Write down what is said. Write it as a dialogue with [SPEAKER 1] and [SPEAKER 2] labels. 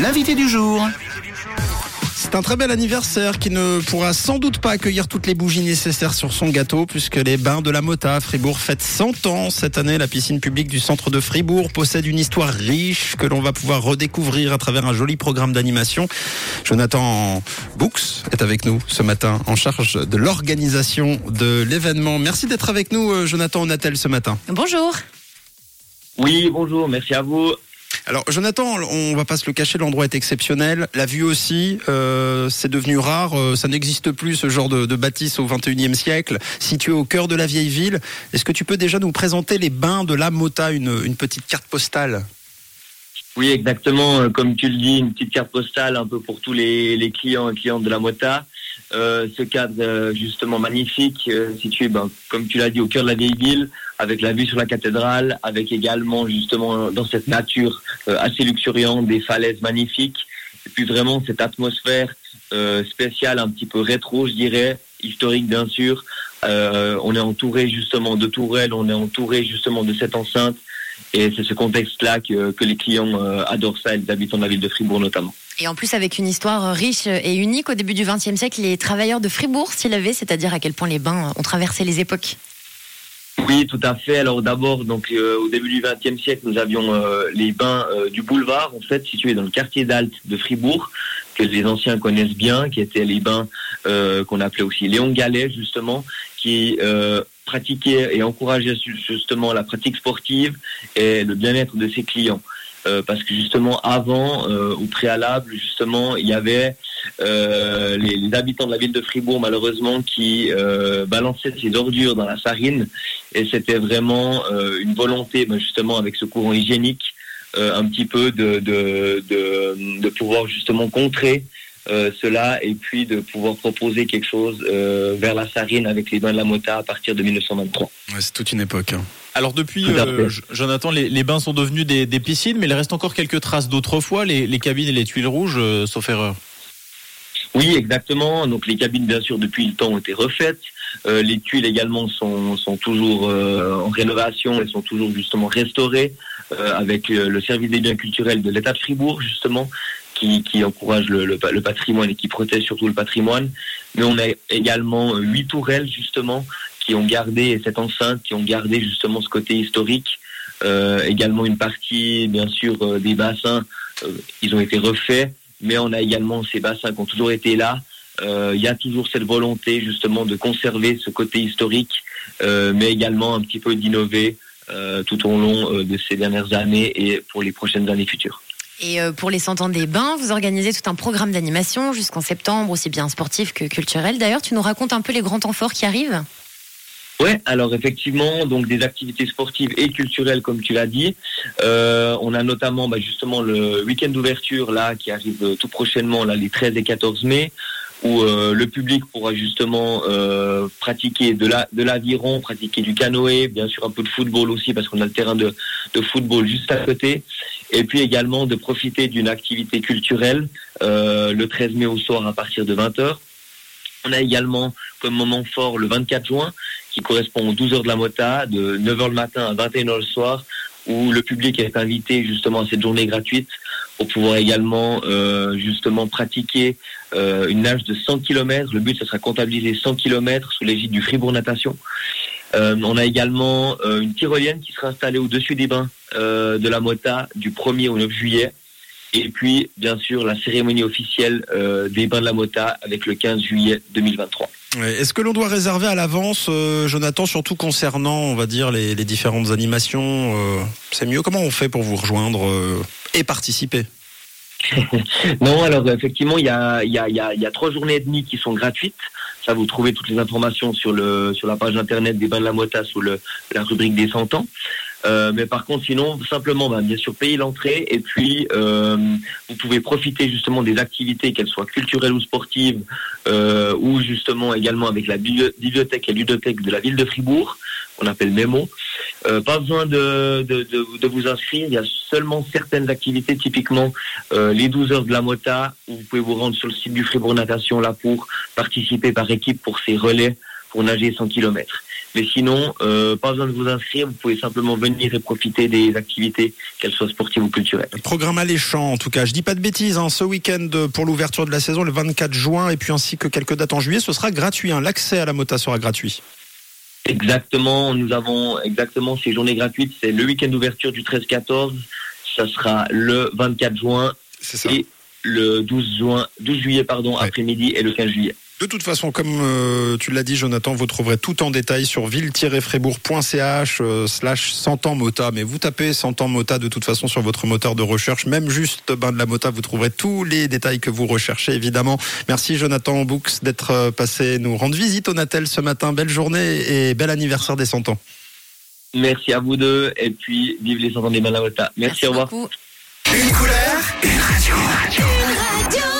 [SPEAKER 1] L'invité du jour.
[SPEAKER 2] C'est un très bel anniversaire qui ne pourra sans doute pas accueillir toutes les bougies nécessaires sur son gâteau puisque les bains de la Mota à Fribourg fêtent 100 ans. Cette année, la piscine publique du centre de Fribourg possède une histoire riche que l'on va pouvoir redécouvrir à travers un joli programme d'animation. Jonathan Books est avec nous ce matin en charge de l'organisation de l'événement. Merci d'être avec nous, euh, Jonathan Onatel, ce matin.
[SPEAKER 3] Bonjour.
[SPEAKER 4] Oui, bonjour, merci à vous.
[SPEAKER 2] Alors Jonathan, on va pas se le cacher, l'endroit est exceptionnel. La vue aussi, euh, c'est devenu rare. euh, ça n'existe plus ce genre de, bâtisse au 21e siècle, situé au cœur de la vieille ville. Est-ce que tu peux déjà nous présenter les bains de la Mota, une, une petite carte postale?
[SPEAKER 4] Oui, exactement. euh, Comme tu le dis, une petite carte postale un peu pour tous les, les clients et clientes de la Mota. Euh, ce cadre euh, justement magnifique, euh, situé, ben, comme tu l'as dit, au cœur de la vieille ville, avec la vue sur la cathédrale, avec également justement dans cette nature euh, assez luxuriante, des falaises magnifiques, et puis vraiment cette atmosphère euh, spéciale, un petit peu rétro, je dirais, historique bien sûr. On est entouré justement de tourelles, on est entouré justement de cette enceinte, et c'est ce contexte-là que, que les clients euh, adorent ça, et les habitants de la ville de Fribourg notamment.
[SPEAKER 3] Et en plus, avec une histoire riche et unique, au début du XXe siècle, les travailleurs de Fribourg s'y levaient, c'est-à-dire à quel point les bains ont traversé les époques.
[SPEAKER 4] Oui, tout à fait. Alors d'abord, donc euh, au début du XXe siècle, nous avions euh, les bains euh, du boulevard, en fait, situés dans le quartier d'Alt de Fribourg, que les anciens connaissent bien, qui étaient les bains qu'on appelait aussi Léon Gallet, justement, qui pratiquaient et encourageaient ju- justement la pratique sportive et le bien-être de ses clients. Euh, parce que justement, avant, euh, au préalable, justement, il y avait euh, les, habitants de la ville de Fribourg, malheureusement, qui euh, balançaient ces ordures dans la sarine. Et c'était vraiment une volonté, ben, justement, avec ce courant hygiénique, un petit peu de pouvoir justement contrer euh, cela et puis de pouvoir proposer quelque chose euh, vers la sarine avec les bains de la Mota à partir de 1923.
[SPEAKER 2] ouais, C'est toute une époque. hein.
[SPEAKER 5] Alors depuis, euh, Jonathan, les, les bains sont devenus des, des piscines, mais il reste encore quelques traces d'autrefois, les, les cabines et les tuiles rouges, euh, sauf erreur.
[SPEAKER 4] Oui, exactement. Donc les cabines, bien sûr, depuis le temps ont été refaites. Euh, les tuiles également sont, sont toujours euh, en rénovation et sont toujours justement restaurées euh, avec euh, le service des biens culturels de l'État de Fribourg, justement, qui, encourage le, le pa- le patrimoine et qui protège surtout le patrimoine. Mais on a également huit tourelles, justement, qui ont gardé cette enceinte, qui ont gardé justement ce côté historique. Euh, également une partie, bien sûr, euh, des bassins, euh, ils ont été refaits mais on a également ces bassins qui ont toujours été là. Euh, Il y a toujours cette volonté justement de conserver ce côté historique, mais également un petit peu d'innover tout au long de ces dernières années et pour les prochaines années futures.
[SPEAKER 3] Et euh, pour les 100 ans des bains, vous organisez tout un programme d'animation jusqu'en septembre, aussi bien sportif que culturel. D'ailleurs, tu nous racontes un peu les grands temps forts qui arrivent?
[SPEAKER 4] Ouais, alors effectivement, donc des activités sportives et culturelles, comme tu l'as dit. Euh, on a notamment bah, justement le week-end d'ouverture là qui arrive euh, tout prochainement, là les 13 et 14 mai, où le public pourra justement pratiquer de la de l'aviron, pratiquer du canoë, bien sûr un peu de football aussi parce qu'on a le terrain de, de football juste à côté, et puis également de profiter d'une activité culturelle euh, le 13 mai au soir à partir de 20h. On a également comme moment fort le 24 juin qui correspond aux 12 heures de la Mota, de 9 heures le matin à 21 heures le soir, où le public est invité justement à cette journée gratuite pour pouvoir également euh, justement pratiquer euh, une nage de 100 km. Le but, ce sera comptabiliser 100 km sous l'égide du Fribourg Natation. Euh, on a également euh, une tyrolienne qui sera installée au-dessus des bains euh, de la Mota du 1er au 9 juillet. Et puis, bien sûr, la cérémonie officielle des bains de la Mota avec le 15 juillet 2023.
[SPEAKER 2] Ouais. Est-ce que l'on doit réserver à l'avance, Jonathan, surtout concernant, on va dire, les, différentes animations C'est mieux Comment on fait pour vous rejoindre et participer?
[SPEAKER 4] Non, alors effectivement, il y a, trois journées et demie qui sont gratuites. Ça, vous trouvez toutes les informations sur, le, sur la page internet des Bains de la Mota sous le, la rubrique des 100 ans. Euh, mais par contre, sinon, simplement, ben, bien sûr, payer l'entrée et puis euh, vous pouvez profiter justement des activités, qu'elles soient culturelles ou sportives, euh, ou justement également avec la bibli- bibliothèque et ludothèque de la ville de Fribourg, qu'on appelle Memo. Euh, pas besoin de, de, vous inscrire, il y a seulement certaines activités, typiquement euh, les 12 heures de la Mota, où vous pouvez vous rendre sur le site du Fribourg Natation là pour participer par équipe pour ces relais pour nager 100 km. Mais sinon, euh, pas besoin de vous inscrire, vous pouvez simplement venir et profiter des activités, qu'elles soient sportives ou culturelles.
[SPEAKER 2] Programme alléchant, en tout cas. Je dis pas de bêtises, hein. ce week-end pour l'ouverture de la saison, le 24 juin, et puis ainsi que quelques dates en juillet, ce sera gratuit. Hein. L'accès à la mota sera gratuit.
[SPEAKER 4] Exactement, nous avons exactement ces journées gratuites. C'est le week-end d'ouverture du 13-14. Ça sera le 24 juin et le 12 juin, 12 juillet pardon, après-midi et le 15 juillet.
[SPEAKER 2] De toute façon, comme euh, tu l'as dit, Jonathan, vous trouverez tout en détail sur ville-frébourg.ch euh, slash 100 ans mota. Mais vous tapez 100 ans mota de toute façon sur votre moteur de recherche, même juste bain de la mota, vous trouverez tous les détails que vous recherchez, évidemment. Merci Jonathan Books d'être euh, passé nous rendre visite au Natel ce matin. Belle journée et bel anniversaire des 100 ans.
[SPEAKER 4] Merci à vous deux et puis vive les 100 ans des Mota. Merci, Merci au revoir.
[SPEAKER 3] Une couleur, une radio. Une radio.